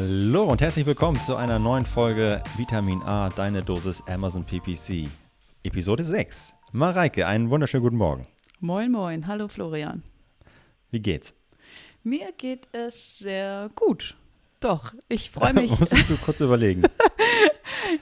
Hallo und herzlich willkommen zu einer neuen Folge Vitamin A, deine Dosis Amazon PPC. Episode 6. Mareike, einen wunderschönen guten Morgen. Moin, moin. Hallo, Florian. Wie geht's? Mir geht es sehr gut. Doch, ich freue mich. Musstest du kurz überlegen.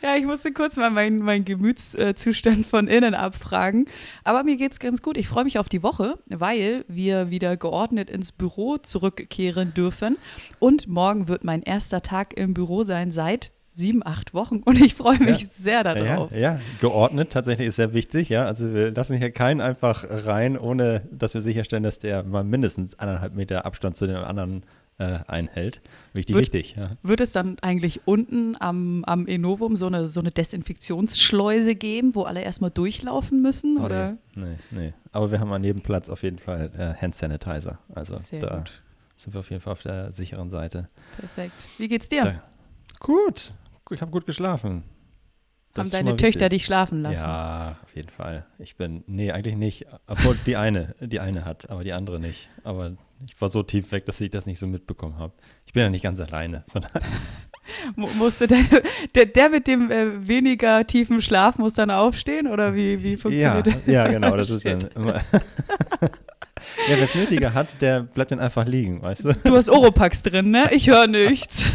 ja, ich musste kurz mal meinen mein Gemütszustand von innen abfragen. Aber mir geht es ganz gut. Ich freue mich auf die Woche, weil wir wieder geordnet ins Büro zurückkehren dürfen. Und morgen wird mein erster Tag im Büro sein seit sieben, acht Wochen und ich freue mich ja. sehr darauf. Ja, ja, geordnet tatsächlich ist sehr wichtig, ja. Also wir lassen hier keinen einfach rein, ohne dass wir sicherstellen, dass der mal mindestens anderthalb Meter Abstand zu den anderen äh, einhält. Wichtig, wird, wichtig. Ja. Wird es dann eigentlich unten am, am Enovum so eine, so eine Desinfektionsschleuse geben, wo alle erstmal durchlaufen müssen? Oh, oder? Nee, nee. Aber wir haben an jedem Platz auf jeden Fall äh, Hand Sanitizer. Also Sehr da gut. sind wir auf jeden Fall auf der sicheren Seite. Perfekt. Wie geht's dir? Da, gut. Ich habe gut geschlafen. Das Haben deine Töchter dich schlafen lassen? Ja, auf jeden Fall. Ich bin, nee, eigentlich nicht. Obwohl die eine, die eine hat, aber die andere nicht. Aber ich war so tief weg, dass ich das nicht so mitbekommen habe. Ich bin ja nicht ganz alleine. musste deine, der, der mit dem äh, weniger tiefen Schlaf muss dann aufstehen oder wie, wie funktioniert ja, das? Ja, genau, das ist dann immer. ja, wer es nötiger hat, der bleibt dann einfach liegen, weißt du? Du hast Oropax drin, ne? Ich höre nichts.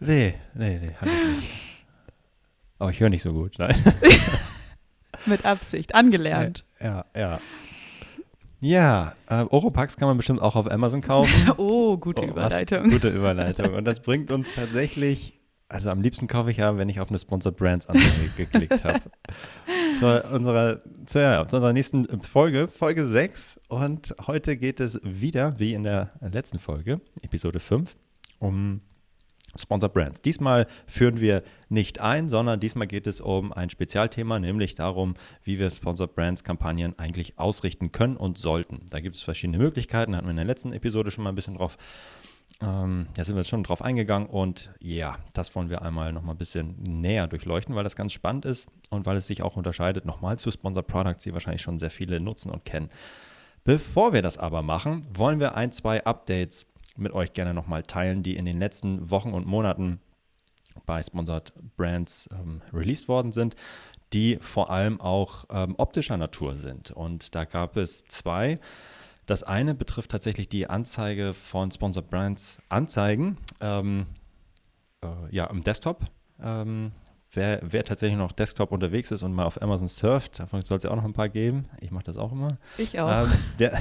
Nee, nee, nee, habe ich nicht. Aber ich höre nicht so gut, nein. Mit Absicht, angelernt. Ja, ja. Ja, äh, Oropax kann man bestimmt auch auf Amazon kaufen. oh, gute oh, Überleitung. Was, gute Überleitung. Und das bringt uns tatsächlich, also am liebsten kaufe ich ja, wenn ich auf eine Sponsored Brands Anzeige geklickt habe. zu unserer, zu, ja, zu unserer nächsten Folge, Folge 6. Und heute geht es wieder, wie in der letzten Folge, Episode 5, um Sponsor Brands. Diesmal führen wir nicht ein, sondern diesmal geht es um ein Spezialthema, nämlich darum, wie wir Sponsor Brands Kampagnen eigentlich ausrichten können und sollten. Da gibt es verschiedene Möglichkeiten, da hatten wir in der letzten Episode schon mal ein bisschen drauf. Ähm, da sind wir schon drauf eingegangen und ja, das wollen wir einmal noch mal ein bisschen näher durchleuchten, weil das ganz spannend ist und weil es sich auch unterscheidet nochmal zu Sponsor Products, die wahrscheinlich schon sehr viele nutzen und kennen. Bevor wir das aber machen, wollen wir ein, zwei Updates mit euch gerne nochmal teilen, die in den letzten Wochen und Monaten bei Sponsored Brands ähm, released worden sind, die vor allem auch ähm, optischer Natur sind. Und da gab es zwei. Das eine betrifft tatsächlich die Anzeige von Sponsored Brands Anzeigen ähm, äh, ja, im Desktop. Wer, wer tatsächlich noch Desktop unterwegs ist und mal auf Amazon surft, davon soll es ja auch noch ein paar geben. Ich mache das auch immer. Ich auch. Ähm, der,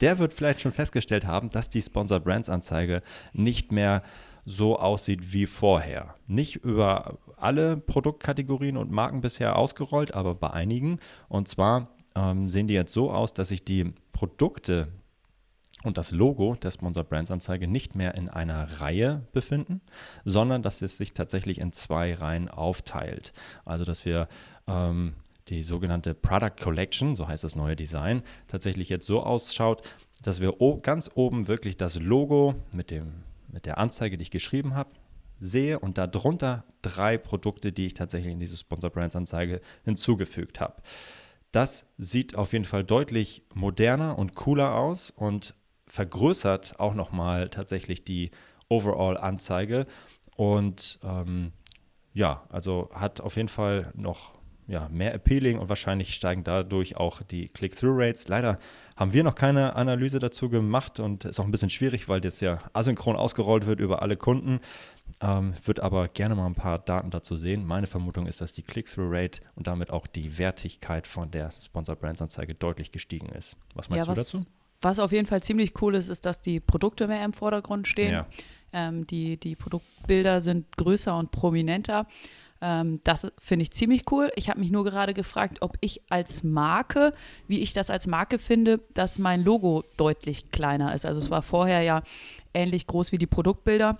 der wird vielleicht schon festgestellt haben, dass die Sponsor Brands Anzeige nicht mehr so aussieht wie vorher. Nicht über alle Produktkategorien und Marken bisher ausgerollt, aber bei einigen. Und zwar ähm, sehen die jetzt so aus, dass sich die Produkte, und das Logo der Sponsor Brands Anzeige nicht mehr in einer Reihe befinden, sondern dass es sich tatsächlich in zwei Reihen aufteilt. Also dass wir ähm, die sogenannte Product Collection, so heißt das neue Design, tatsächlich jetzt so ausschaut, dass wir ganz oben wirklich das Logo mit, dem, mit der Anzeige, die ich geschrieben habe, sehe und darunter drei Produkte, die ich tatsächlich in diese Sponsor Brands Anzeige hinzugefügt habe. Das sieht auf jeden Fall deutlich moderner und cooler aus und vergrößert auch nochmal tatsächlich die Overall-Anzeige und ähm, ja, also hat auf jeden Fall noch ja, mehr appealing und wahrscheinlich steigen dadurch auch die Click-Through-Rates. Leider haben wir noch keine Analyse dazu gemacht und ist auch ein bisschen schwierig, weil das ja asynchron ausgerollt wird über alle Kunden. Ähm, wird aber gerne mal ein paar Daten dazu sehen. Meine Vermutung ist, dass die Click-Through-Rate und damit auch die Wertigkeit von der Sponsor Brands Anzeige deutlich gestiegen ist. Was meinst ja, du was, dazu? Was auf jeden Fall ziemlich cool ist, ist, dass die Produkte mehr im Vordergrund stehen. Ja. Ähm, die, die Produktbilder sind größer und prominenter. Ähm, das finde ich ziemlich cool. Ich habe mich nur gerade gefragt, ob ich als Marke, wie ich das als Marke finde, dass mein Logo deutlich kleiner ist. Also es war vorher ja ähnlich groß wie die Produktbilder.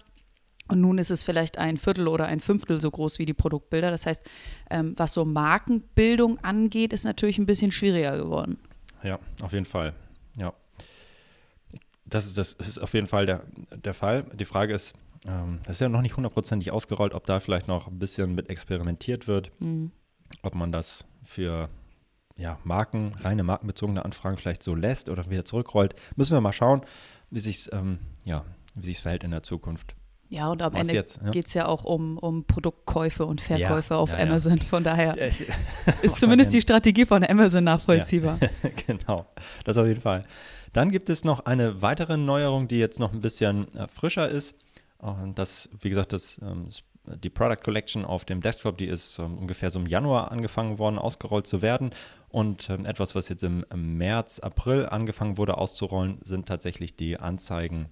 Und nun ist es vielleicht ein Viertel oder ein Fünftel so groß wie die Produktbilder. Das heißt, ähm, was so Markenbildung angeht, ist natürlich ein bisschen schwieriger geworden. Ja, auf jeden Fall. Ja. Das ist, das ist auf jeden Fall der, der Fall. Die Frage ist, ähm, das ist ja noch nicht hundertprozentig ausgerollt, ob da vielleicht noch ein bisschen mit experimentiert wird, mhm. ob man das für ja, Marken, reine markenbezogene Anfragen vielleicht so lässt oder wieder zurückrollt. Müssen wir mal schauen, wie sich ähm, ja, verhält in der Zukunft. Ja, und am Was Ende ja? geht es ja auch um, um Produktkäufe und Verkäufe ja, auf ja, Amazon. Von daher ist zumindest die Strategie von Amazon nachvollziehbar. genau, das auf jeden Fall. Dann gibt es noch eine weitere Neuerung, die jetzt noch ein bisschen äh, frischer ist. Und das, wie gesagt, das, ähm, die Product Collection auf dem Desktop, die ist ähm, ungefähr so im Januar angefangen worden, ausgerollt zu werden. Und ähm, etwas, was jetzt im, im März, April angefangen wurde auszurollen, sind tatsächlich die Anzeigen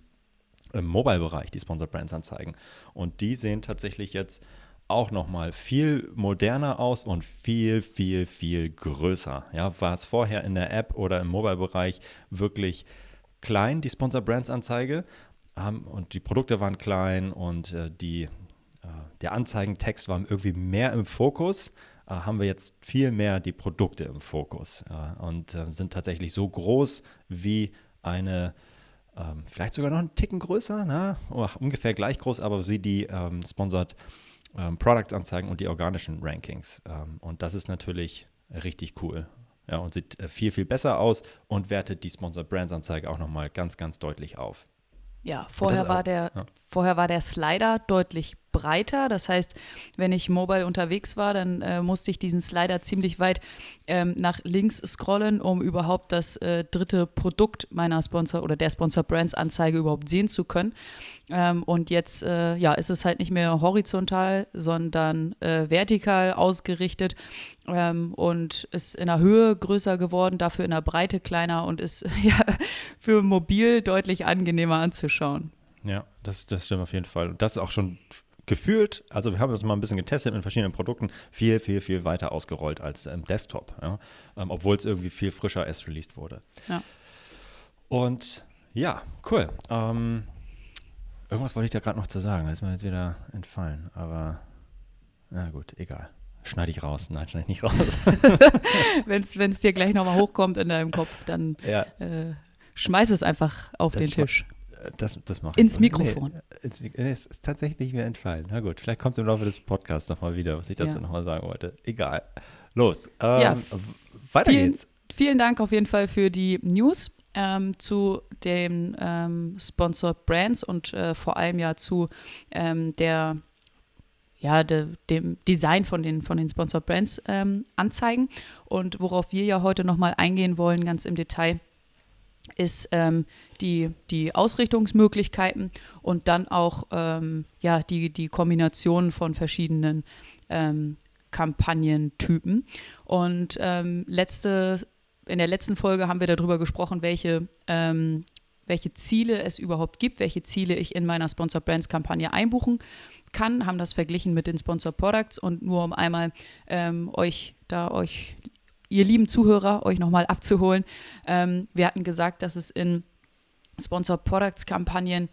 im Mobile-Bereich, die Sponsored Brands Anzeigen. Und die sehen tatsächlich jetzt auch nochmal viel moderner aus und viel, viel, viel größer. Ja, war es vorher in der App oder im Mobile-Bereich wirklich klein, die Sponsor Brands Anzeige, ähm, und die Produkte waren klein und äh, die, äh, der Anzeigentext war irgendwie mehr im Fokus, äh, haben wir jetzt viel mehr die Produkte im Fokus und äh, sind tatsächlich so groß wie eine ähm, vielleicht sogar noch einen Ticken größer, na? Oh, ungefähr gleich groß, aber wie die ähm, Sponsored ähm, Products-Anzeigen und die organischen Rankings. Ähm, und das ist natürlich richtig cool. Ja, und sieht äh, viel, viel besser aus und wertet die Sponsored Brands-Anzeige auch nochmal ganz, ganz deutlich auf. Ja, vorher war, der, ja. vorher war der Slider deutlich breiter. Das heißt, wenn ich mobile unterwegs war, dann äh, musste ich diesen Slider ziemlich weit ähm, nach links scrollen, um überhaupt das äh, dritte Produkt meiner Sponsor oder der Sponsor Brands Anzeige überhaupt sehen zu können. Ähm, und jetzt äh, ja, ist es halt nicht mehr horizontal, sondern äh, vertikal ausgerichtet ähm, und ist in der Höhe größer geworden, dafür in der Breite kleiner und ist ja für mobil deutlich angenehmer anzuschauen. Ja, das, das stimmt auf jeden Fall. Und das ist auch schon gefühlt, also wir haben das mal ein bisschen getestet mit verschiedenen Produkten, viel, viel, viel weiter ausgerollt als im Desktop, ja? ähm, obwohl es irgendwie viel frischer erst released wurde. Ja. Und ja, cool. Ähm, irgendwas wollte ich da gerade noch zu sagen, das ist mir jetzt wieder entfallen, aber na gut, egal. Schneide ich raus. Nein, schneide ich nicht raus. Wenn es dir gleich nochmal hochkommt in deinem Kopf, dann ja. äh, schmeiß es einfach auf das den Tisch. Das, das mache ich. Ins Mikrofon. Nee, ins, es ist tatsächlich mir entfallen. Na gut, vielleicht kommt es im Laufe des Podcasts nochmal wieder, was ich dazu ja. nochmal sagen wollte. Egal. Los. Ähm, ja, weiter vielen, geht's. Vielen Dank auf jeden Fall für die News. Ähm, zu den ähm, Sponsored Brands und äh, vor allem ja zu ähm, der ja, de, dem Design von den, von den Sponsored Brands ähm, anzeigen. Und worauf wir ja heute nochmal eingehen wollen, ganz im Detail, ist ähm, die, die Ausrichtungsmöglichkeiten und dann auch ähm, ja, die, die Kombination von verschiedenen ähm, Kampagnentypen. Und ähm, letzte, in der letzten Folge haben wir darüber gesprochen, welche, ähm, welche Ziele es überhaupt gibt, welche Ziele ich in meiner Sponsor Brands Kampagne einbuchen kann, haben das verglichen mit den Sponsor Products und nur um einmal ähm, euch da euch ihr lieben Zuhörer, euch nochmal abzuholen. Ähm, wir hatten gesagt, dass es in Sponsor Products Kampagnen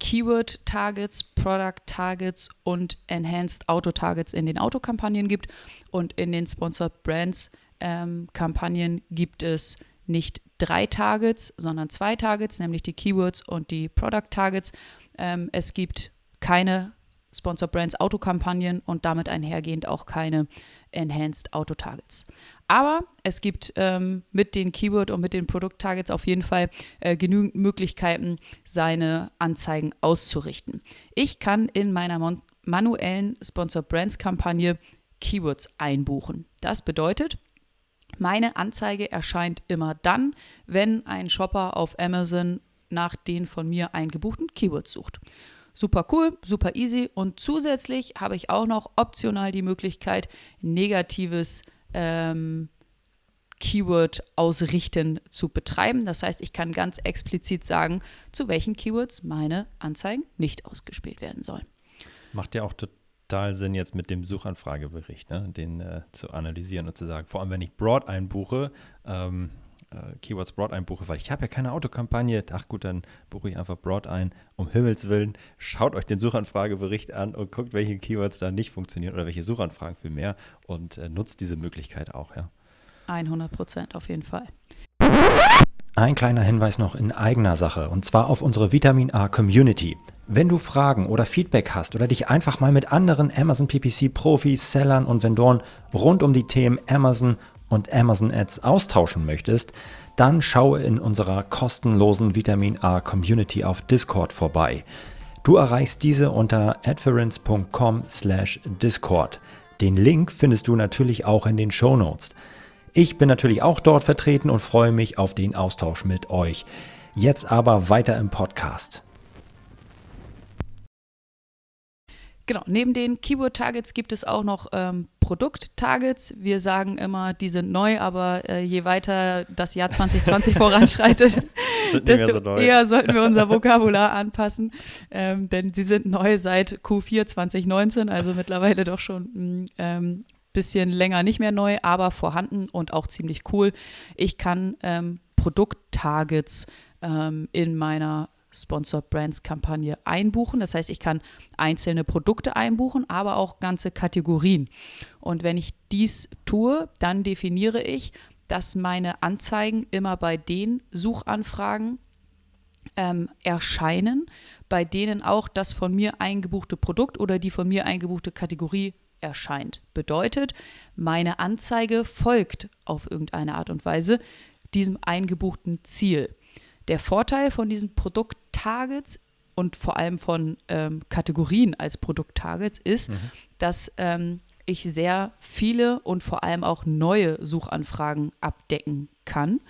Keyword Targets, Product Targets und Enhanced Auto Targets in den Autokampagnen gibt. Und in den Sponsored Brands ähm, Kampagnen gibt es nicht drei Targets, sondern zwei Targets, nämlich die Keywords und die Product Targets. Ähm, es gibt keine Sponsor Brands Autokampagnen und damit einhergehend auch keine Enhanced Auto Targets. Aber es gibt ähm, mit den Keyword und mit den Produkttargets auf jeden Fall äh, genügend Möglichkeiten, seine Anzeigen auszurichten. Ich kann in meiner manuellen Sponsor Brands Kampagne Keywords einbuchen. Das bedeutet, meine Anzeige erscheint immer dann, wenn ein Shopper auf Amazon nach den von mir eingebuchten Keywords sucht. Super cool, super easy und zusätzlich habe ich auch noch optional die Möglichkeit, negatives ähm, Keyword ausrichten zu betreiben. Das heißt, ich kann ganz explizit sagen, zu welchen Keywords meine Anzeigen nicht ausgespielt werden sollen. Macht ja auch total Sinn, jetzt mit dem Suchanfragebericht, ne, den äh, zu analysieren und zu sagen, vor allem wenn ich Broad einbuche, ähm, äh, Keywords Broad einbuche, weil ich habe ja keine Autokampagne. Ach gut, dann buche ich einfach Broad ein. Um Himmels Willen, schaut euch den Suchanfragebericht an und guckt, welche Keywords da nicht funktionieren oder welche Suchanfragen viel mehr und äh, nutzt diese Möglichkeit auch, ja. 100 Prozent auf jeden Fall. Ein kleiner Hinweis noch in eigener Sache und zwar auf unsere Vitamin A Community. Wenn du Fragen oder Feedback hast oder dich einfach mal mit anderen Amazon PPC Profis, Sellern und Vendoren rund um die Themen Amazon und Amazon Ads austauschen möchtest, dann schaue in unserer kostenlosen Vitamin A Community auf Discord vorbei. Du erreichst diese unter adference.com/discord. Den Link findest du natürlich auch in den Show Notes. Ich bin natürlich auch dort vertreten und freue mich auf den Austausch mit euch. Jetzt aber weiter im Podcast. Genau, neben den Keyword-Targets gibt es auch noch ähm, Produkt-Targets. Wir sagen immer, die sind neu, aber äh, je weiter das Jahr 2020 voranschreitet, desto so eher sollten wir unser Vokabular anpassen. Ähm, denn sie sind neu seit Q4 2019, also mittlerweile doch schon ein ähm, bisschen länger nicht mehr neu, aber vorhanden und auch ziemlich cool. Ich kann ähm, Produkt-Targets ähm, in meiner Sponsored Brands Kampagne einbuchen. Das heißt, ich kann einzelne Produkte einbuchen, aber auch ganze Kategorien. Und wenn ich dies tue, dann definiere ich, dass meine Anzeigen immer bei den Suchanfragen ähm, erscheinen, bei denen auch das von mir eingebuchte Produkt oder die von mir eingebuchte Kategorie erscheint. Bedeutet, meine Anzeige folgt auf irgendeine Art und Weise diesem eingebuchten Ziel. Der Vorteil von diesen Produkt-Targets und vor allem von ähm, Kategorien als Produkt-Targets ist, mhm. dass ähm, ich sehr viele und vor allem auch neue Suchanfragen abdecken kann.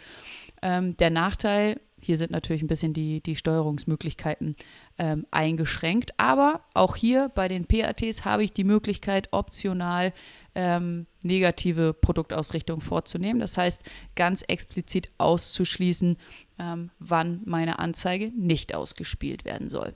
Ähm, der Nachteil, hier sind natürlich ein bisschen die, die Steuerungsmöglichkeiten ähm, eingeschränkt, aber auch hier bei den PATs habe ich die Möglichkeit, optional ähm, negative Produktausrichtung vorzunehmen. Das heißt, ganz explizit auszuschließen, ähm, wann meine Anzeige nicht ausgespielt werden soll.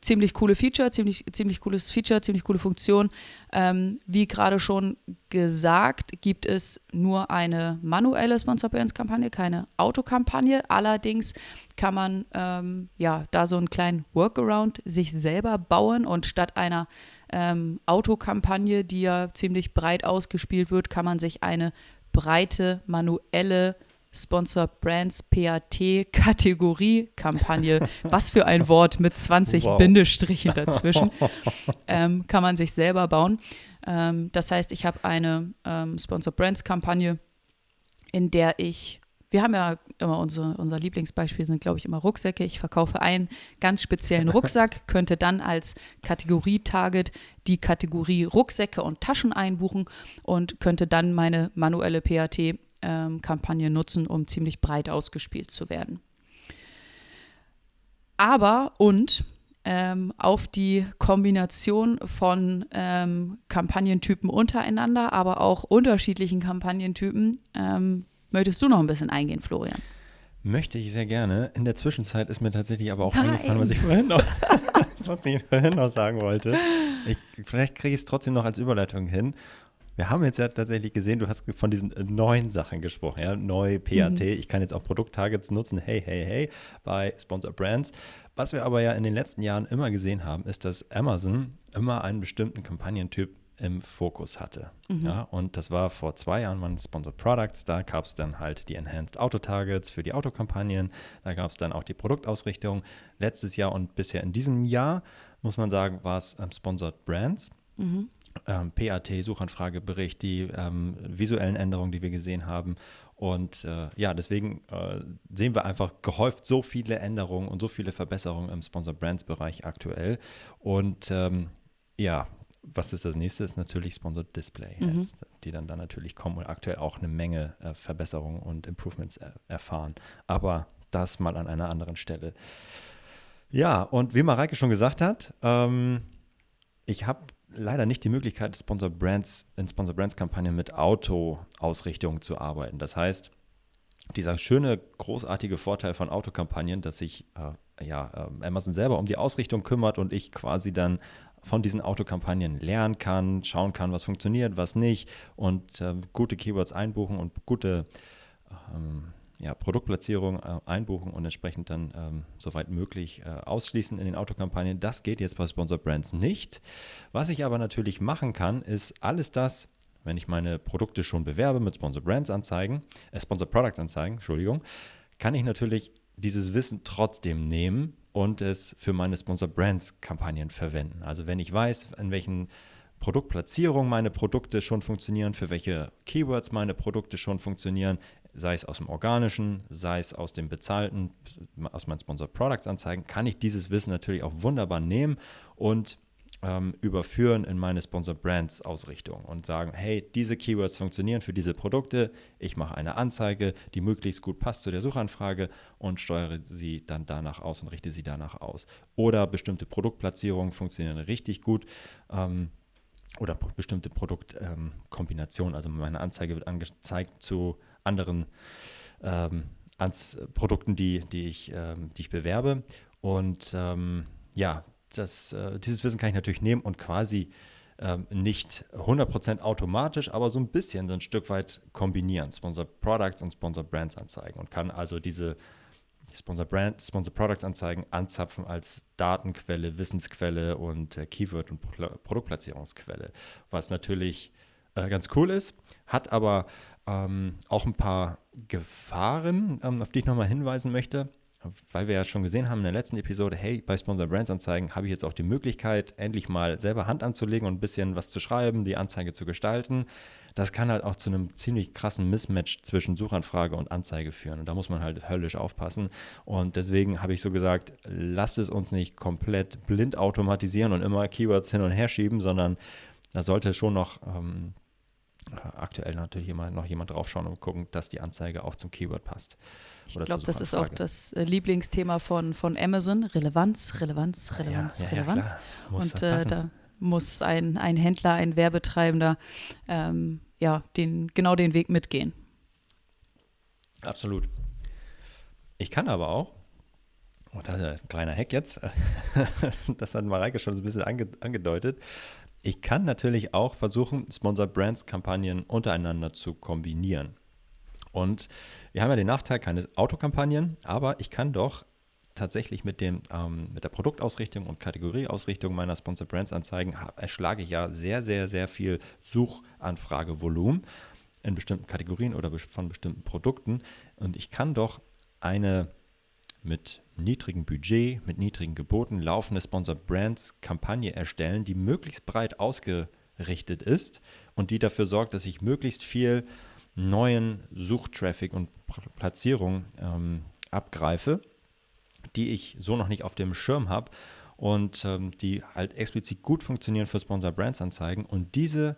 Ziemlich coole Feature, ziemlich, ziemlich cooles Feature, ziemlich coole Funktion. Ähm, wie gerade schon gesagt, gibt es nur eine manuelle Sponsor Kampagne, keine Autokampagne. Allerdings kann man ähm, ja da so einen kleinen Workaround sich selber bauen und statt einer ähm, Autokampagne, die ja ziemlich breit ausgespielt wird, kann man sich eine breite manuelle Sponsor Brands PAT Kategorie Kampagne. Was für ein Wort mit 20 wow. Bindestrichen dazwischen. ähm, kann man sich selber bauen. Ähm, das heißt, ich habe eine ähm, Sponsor Brands Kampagne, in der ich wir haben ja immer unsere, unser Lieblingsbeispiel sind, glaube ich, immer Rucksäcke. Ich verkaufe einen ganz speziellen Rucksack, könnte dann als Kategorie-Target die Kategorie Rucksäcke und Taschen einbuchen und könnte dann meine manuelle PAT-Kampagne ähm, nutzen, um ziemlich breit ausgespielt zu werden. Aber und ähm, auf die Kombination von ähm, Kampagnentypen untereinander, aber auch unterschiedlichen Kampagnentypen ähm, Möchtest du noch ein bisschen eingehen, Florian? Möchte ich sehr gerne. In der Zwischenzeit ist mir tatsächlich aber auch Nein. eingefallen, was ich vorhin noch, was ich vorhin noch sagen wollte. Ich, vielleicht kriege ich es trotzdem noch als Überleitung hin. Wir haben jetzt ja tatsächlich gesehen, du hast von diesen neuen Sachen gesprochen, ja, neu PAT. Mhm. Ich kann jetzt auch Produkttargets nutzen, hey, hey, hey, bei Sponsor Brands. Was wir aber ja in den letzten Jahren immer gesehen haben, ist, dass Amazon immer einen bestimmten Kampagnentyp im Fokus hatte. Mhm. Ja, und das war vor zwei Jahren waren Sponsored Products. Da gab es dann halt die Enhanced Auto Targets für die Autokampagnen. Da gab es dann auch die Produktausrichtung. Letztes Jahr und bisher in diesem Jahr, muss man sagen, war es ähm, Sponsored Brands. Mhm. Ähm, PAT, Suchanfragebericht, die ähm, visuellen Änderungen, die wir gesehen haben. Und äh, ja, deswegen äh, sehen wir einfach gehäuft so viele Änderungen und so viele Verbesserungen im Sponsor Brands Bereich aktuell. Und ähm, ja, was ist das nächste? Ist natürlich Sponsored Display mhm. die dann, dann natürlich kommen und aktuell auch eine Menge äh, Verbesserungen und Improvements er erfahren. Aber das mal an einer anderen Stelle. Ja, und wie Mareike schon gesagt hat, ähm, ich habe leider nicht die Möglichkeit, Sponsor Brands, in Sponsor Brands Kampagnen mit Auto-Ausrichtung zu arbeiten. Das heißt, dieser schöne, großartige Vorteil von Autokampagnen, dass sich äh, ja, äh, Amazon selber um die Ausrichtung kümmert und ich quasi dann von diesen Autokampagnen lernen kann, schauen kann, was funktioniert, was nicht und äh, gute Keywords einbuchen und gute ähm, ja, Produktplatzierung äh, einbuchen und entsprechend dann ähm, soweit möglich äh, ausschließen in den Autokampagnen. Das geht jetzt bei Sponsor Brands nicht. Was ich aber natürlich machen kann, ist alles das, wenn ich meine Produkte schon bewerbe mit Sponsor Brands Anzeigen, äh, Sponsor Products Anzeigen, Entschuldigung, kann ich natürlich dieses Wissen trotzdem nehmen und es für meine Sponsor Brands Kampagnen verwenden. Also wenn ich weiß, in welchen Produktplatzierungen meine Produkte schon funktionieren, für welche Keywords meine Produkte schon funktionieren, sei es aus dem organischen, sei es aus dem bezahlten, aus meinen Sponsor Products Anzeigen, kann ich dieses Wissen natürlich auch wunderbar nehmen und ähm, überführen in meine Sponsor Brands Ausrichtung und sagen, hey, diese Keywords funktionieren für diese Produkte, ich mache eine Anzeige, die möglichst gut passt zu der Suchanfrage und steuere sie dann danach aus und richte sie danach aus. Oder bestimmte Produktplatzierungen funktionieren richtig gut. Ähm, oder bestimmte Produktkombinationen. Ähm, also meine Anzeige wird angezeigt zu anderen ähm, Produkten, die, die, ich, ähm, die ich bewerbe. Und ähm, ja, das, äh, dieses Wissen kann ich natürlich nehmen und quasi ähm, nicht 100% automatisch, aber so ein bisschen, so ein Stück weit kombinieren. Sponsor Products und Sponsor Brands anzeigen und kann also diese Sponsor Brand, Sponsor Products Anzeigen anzapfen als Datenquelle, Wissensquelle und äh, Keyword- und Pro Produktplatzierungsquelle, was natürlich äh, ganz cool ist, hat aber ähm, auch ein paar Gefahren, ähm, auf die ich nochmal hinweisen möchte weil wir ja schon gesehen haben in der letzten Episode, hey, bei Sponsor Brands Anzeigen habe ich jetzt auch die Möglichkeit, endlich mal selber Hand anzulegen und ein bisschen was zu schreiben, die Anzeige zu gestalten. Das kann halt auch zu einem ziemlich krassen Mismatch zwischen Suchanfrage und Anzeige führen. Und da muss man halt höllisch aufpassen. Und deswegen habe ich so gesagt, lasst es uns nicht komplett blind automatisieren und immer Keywords hin und her schieben, sondern da sollte schon noch ähm, aktuell natürlich immer noch jemand draufschauen und gucken, dass die Anzeige auch zum Keyword passt. Ich glaube, das ist auch das äh, Lieblingsthema von, von Amazon. Relevanz, Relevanz, Relevanz, ja, ja, Relevanz. Ja, und äh, da muss ein, ein Händler, ein Werbetreibender ähm, ja, den, genau den Weg mitgehen. Absolut. Ich kann aber auch, und das ist ein kleiner Hack jetzt, das hat Mareike schon so ein bisschen ange, angedeutet, ich kann natürlich auch versuchen, Sponsor Brands Kampagnen untereinander zu kombinieren. Und wir haben ja den Nachteil, keine Autokampagnen, aber ich kann doch tatsächlich mit, dem, ähm, mit der Produktausrichtung und Kategorieausrichtung meiner Sponsor Brands Anzeigen erschlage ich ja sehr, sehr, sehr viel Suchanfragevolumen in bestimmten Kategorien oder von bestimmten Produkten. Und ich kann doch eine mit niedrigem Budget, mit niedrigen Geboten laufende Sponsor Brands Kampagne erstellen, die möglichst breit ausgerichtet ist und die dafür sorgt, dass ich möglichst viel neuen Suchtraffic und Platzierung ähm, abgreife, die ich so noch nicht auf dem Schirm habe und ähm, die halt explizit gut funktionieren für Sponsor Brands Anzeigen und diese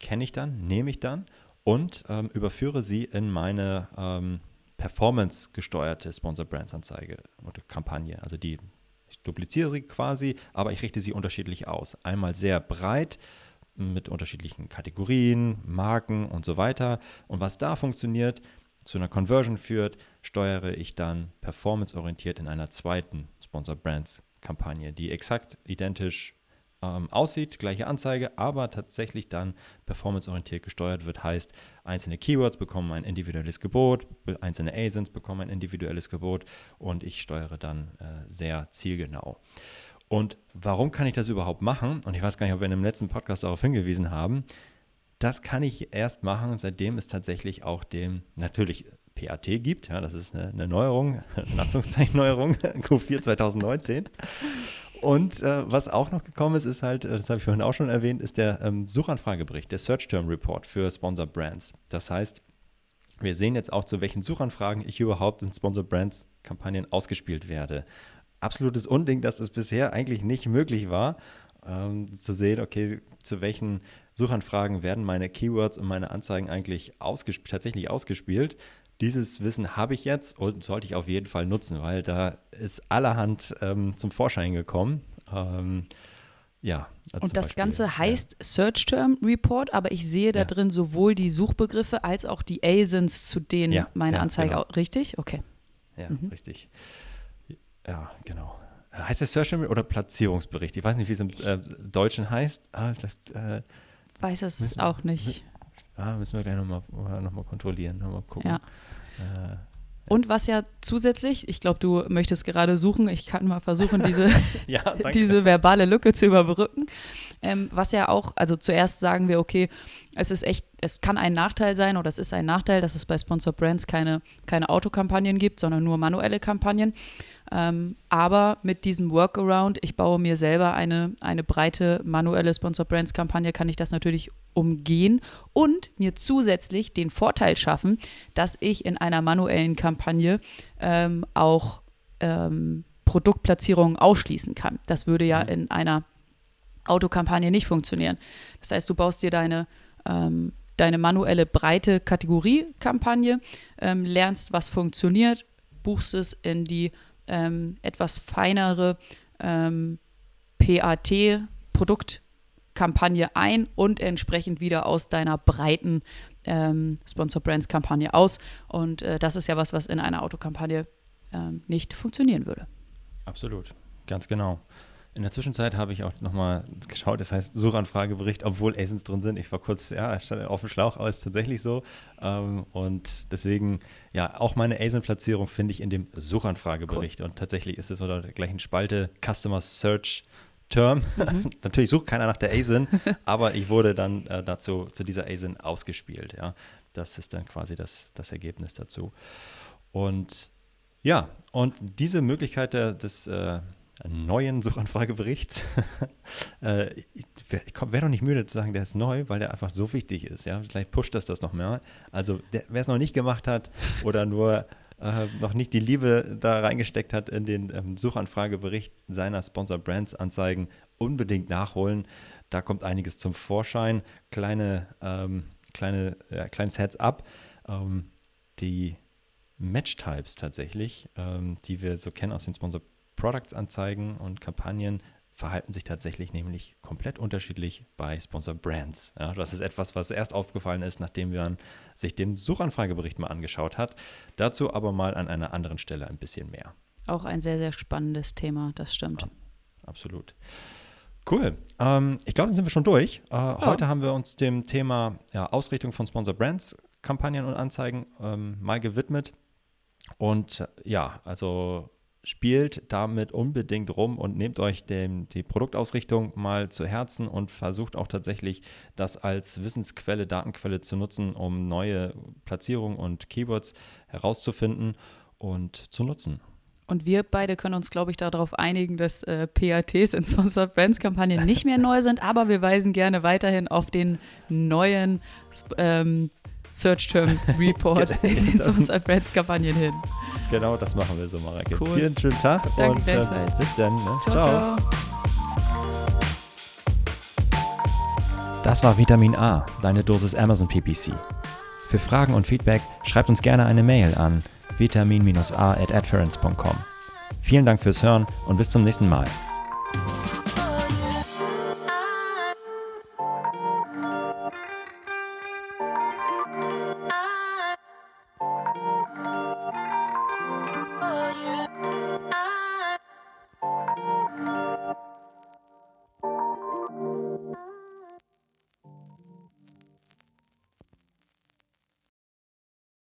kenne ich dann, nehme ich dann und ähm, überführe sie in meine ähm, performance-gesteuerte Sponsor Brands Anzeige oder Kampagne. Also die, ich dupliziere sie quasi, aber ich richte sie unterschiedlich aus. Einmal sehr breit mit unterschiedlichen Kategorien, Marken und so weiter. Und was da funktioniert, zu einer Conversion führt, steuere ich dann performanceorientiert in einer zweiten Sponsor Brands Kampagne, die exakt identisch ähm, aussieht, gleiche Anzeige, aber tatsächlich dann performanceorientiert gesteuert wird, heißt, einzelne Keywords bekommen ein individuelles Gebot, einzelne ASINs bekommen ein individuelles Gebot und ich steuere dann äh, sehr zielgenau. Und warum kann ich das überhaupt machen? Und ich weiß gar nicht, ob wir in dem letzten Podcast darauf hingewiesen haben. Das kann ich erst machen, seitdem es tatsächlich auch dem natürlich PAT gibt. Ja, das ist eine, eine Neuerung, in Anführungszeichen Neuerung, Q4 2019. Und äh, was auch noch gekommen ist, ist halt, äh, das habe ich vorhin auch schon erwähnt, ist der ähm, Suchanfragebericht, der Search Term Report für Sponsor Brands. Das heißt, wir sehen jetzt auch, zu welchen Suchanfragen ich überhaupt in Sponsor Brands Kampagnen ausgespielt werde. Absolutes Unding, dass es bisher eigentlich nicht möglich war, ähm, zu sehen, okay, zu welchen Suchanfragen werden meine Keywords und meine Anzeigen eigentlich ausgesp tatsächlich ausgespielt. Dieses Wissen habe ich jetzt und sollte ich auf jeden Fall nutzen, weil da ist allerhand ähm, zum Vorschein gekommen. Ähm, ja. Und das Beispiel, Ganze heißt ja. Search Term Report, aber ich sehe da ja. drin sowohl die Suchbegriffe als auch die ASINs, zu denen ja, meine Anzeige genau. auch. Richtig? Okay. Ja, mhm. richtig. Ja, genau. heißt der Search oder Platzierungsbericht? Ich weiß nicht, wie es im äh, Deutschen heißt. Ah, äh, Weiß es Müssen- auch nicht. Ah, müssen wir gleich nochmal noch mal kontrollieren, nochmal gucken. Ja. Äh, Und was ja zusätzlich, ich glaube, du möchtest gerade suchen, ich kann mal versuchen, diese, ja, diese verbale Lücke zu überbrücken. Ähm, was ja auch, also zuerst sagen wir, okay, es ist echt, es kann ein Nachteil sein oder es ist ein Nachteil, dass es bei Sponsored Brands keine, keine Autokampagnen gibt, sondern nur manuelle Kampagnen. Ähm, aber mit diesem Workaround, ich baue mir selber eine, eine breite manuelle Sponsored Brands Kampagne, kann ich das natürlich umgehen und mir zusätzlich den Vorteil schaffen, dass ich in einer manuellen Kampagne ähm, auch ähm, Produktplatzierungen ausschließen kann. Das würde ja Mhm. in einer Autokampagne nicht funktionieren. Das heißt, du baust dir deine, ähm, deine manuelle breite Kategoriekampagne, ähm, lernst, was funktioniert, buchst es in die ähm, etwas feinere ähm, PAT-Produktkampagne ein und entsprechend wieder aus deiner breiten ähm, Sponsor Brands Kampagne aus. Und äh, das ist ja was, was in einer Autokampagne ähm, nicht funktionieren würde. Absolut, ganz genau. In der Zwischenzeit habe ich auch nochmal geschaut, das heißt Suchanfragebericht, obwohl ASINs drin sind. Ich war kurz, ja, stand auf dem Schlauch, aber ist tatsächlich so. Ähm, und deswegen, ja, auch meine ASIN-Platzierung finde ich in dem Suchanfragebericht. Und tatsächlich ist es unter der gleichen Spalte Customer Search Term. Natürlich sucht keiner nach der ASIN, aber ich wurde dann äh, dazu, zu dieser ASIN ausgespielt. Ja. Das ist dann quasi das, das Ergebnis dazu. Und ja, und diese Möglichkeit der, des äh, neuen Suchanfrageberichts, äh, ich wäre wär doch nicht müde zu sagen, der ist neu, weil der einfach so wichtig ist. Ja? Vielleicht pusht das das noch mehr. Also wer es noch nicht gemacht hat oder nur äh, noch nicht die Liebe da reingesteckt hat in den ähm, Suchanfragebericht seiner Sponsor Brands Anzeigen, unbedingt nachholen. Da kommt einiges zum Vorschein. Kleine, ähm, kleine, ja, kleines Heads up. Ähm, die Match-Types tatsächlich, ähm, die wir so kennen aus den Sponsor Products Anzeigen und Kampagnen, verhalten sich tatsächlich nämlich komplett unterschiedlich bei Sponsor Brands. Ja, das ist etwas, was erst aufgefallen ist, nachdem man sich den Suchanfragebericht mal angeschaut hat. Dazu aber mal an einer anderen Stelle ein bisschen mehr. Auch ein sehr, sehr spannendes Thema, das stimmt. Ja. Absolut. Cool. Ähm, ich glaube, dann sind wir schon durch. Äh, Heute haben wir uns dem Thema ja, Ausrichtung von Sponsor Brands, Kampagnen und Anzeigen ähm, mal gewidmet. Und äh, ja, also spielt damit unbedingt rum und nehmt euch dem, die Produktausrichtung mal zu Herzen und versucht auch tatsächlich das als Wissensquelle, Datenquelle zu nutzen, um neue Platzierungen und Keywords herauszufinden und zu nutzen. Und wir beide können uns, glaube ich, darauf einigen, dass äh, PATs in Sponsored Brands Kampagnen nicht mehr neu sind, aber wir weisen gerne weiterhin auf den neuen ähm, Search Term Report in den Sponsored Brands Kampagnen hin. Genau, das machen wir so, Mareike. Cool. Dir einen schönen Tag Danke und äh, bis dann. Ne? ciao. ciao. Das war Vitamin A, deine Dosis Amazon PPC. Für Fragen und Feedback schreibt uns gerne eine Mail an vitamin-a@adference.com. Vielen Dank fürs Hören und bis zum nächsten Mal.